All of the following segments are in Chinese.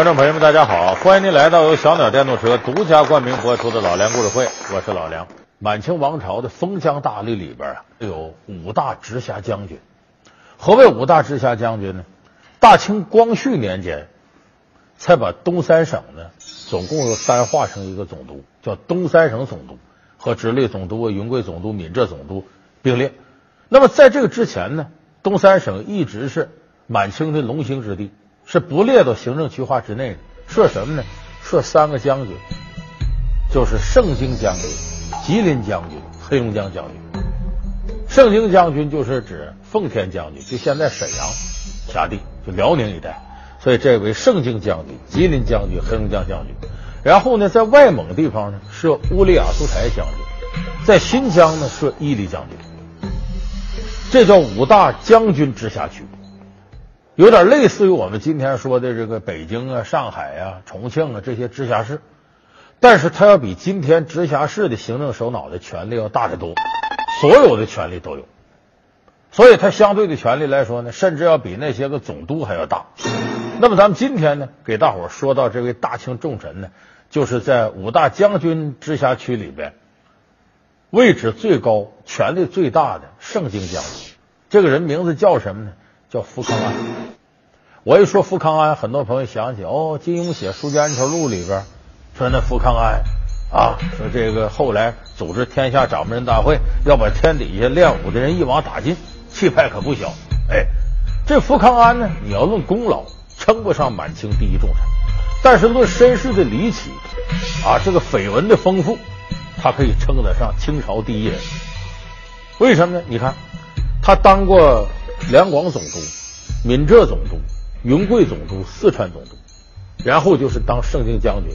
观众朋友们，大家好！欢迎您来到由小鸟电动车独家冠名播出的《老梁故事会》，我是老梁。满清王朝的封疆大吏里边啊，有五大直辖将军。何谓五大直辖将军呢？大清光绪年间，才把东三省呢，总共有三划成一个总督，叫东三省总督，和直隶总督、云贵总督、闽浙总督并列。那么在这个之前呢，东三省一直是满清的龙兴之地。是不列到行政区划之内的，设什么呢？设三个将军，就是盛京将军、吉林将军、黑龙江将军。盛京将军就是指奉天将军，就现在沈阳辖地，就辽宁一带，所以这为盛京将军、吉林将军、黑龙江将军。然后呢，在外蒙地方呢设乌里雅苏台将军，在新疆呢设伊犁将军，这叫五大将军直辖区。有点类似于我们今天说的这个北京啊、上海啊、重庆啊这些直辖市，但是它要比今天直辖市的行政首脑的权力要大得多，所有的权力都有，所以它相对的权力来说呢，甚至要比那些个总督还要大。那么咱们今天呢，给大伙说到这位大清重臣呢，就是在五大将军直辖区里边位置最高、权力最大的盛京将军。这个人名字叫什么呢？叫福康安，我一说福康安，很多朋友想起哦，金庸写《书剑恩仇录》里边说那福康安啊，说这个后来组织天下掌门人大会，要把天底下练武的人一网打尽，气派可不小。哎，这福康安呢，你要论功劳，称不上满清第一重臣，但是论身世的离奇啊，这个绯闻的丰富，他可以称得上清朝第一人。为什么呢？你看，他当过。两广总督、闽浙总督、云贵总督、四川总督，然后就是当盛京将军，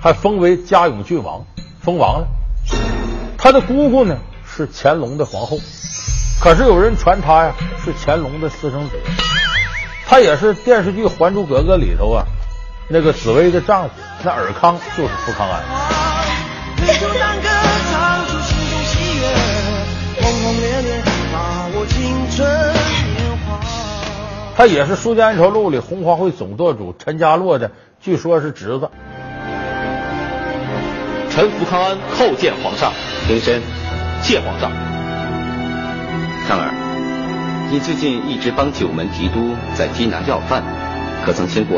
还封为嘉永郡王，封王了。他的姑姑呢是乾隆的皇后，可是有人传他呀是乾隆的私生子，他也是电视剧《还珠格格》里头啊那个紫薇的丈夫，那尔康就是福康安。他也是《书剑恩仇录》里红花会总舵主陈家洛的，据说是侄子。臣福康安叩见皇上，平身，谢皇上。康儿，你最近一直帮九门提督在缉拿要犯，可曾听过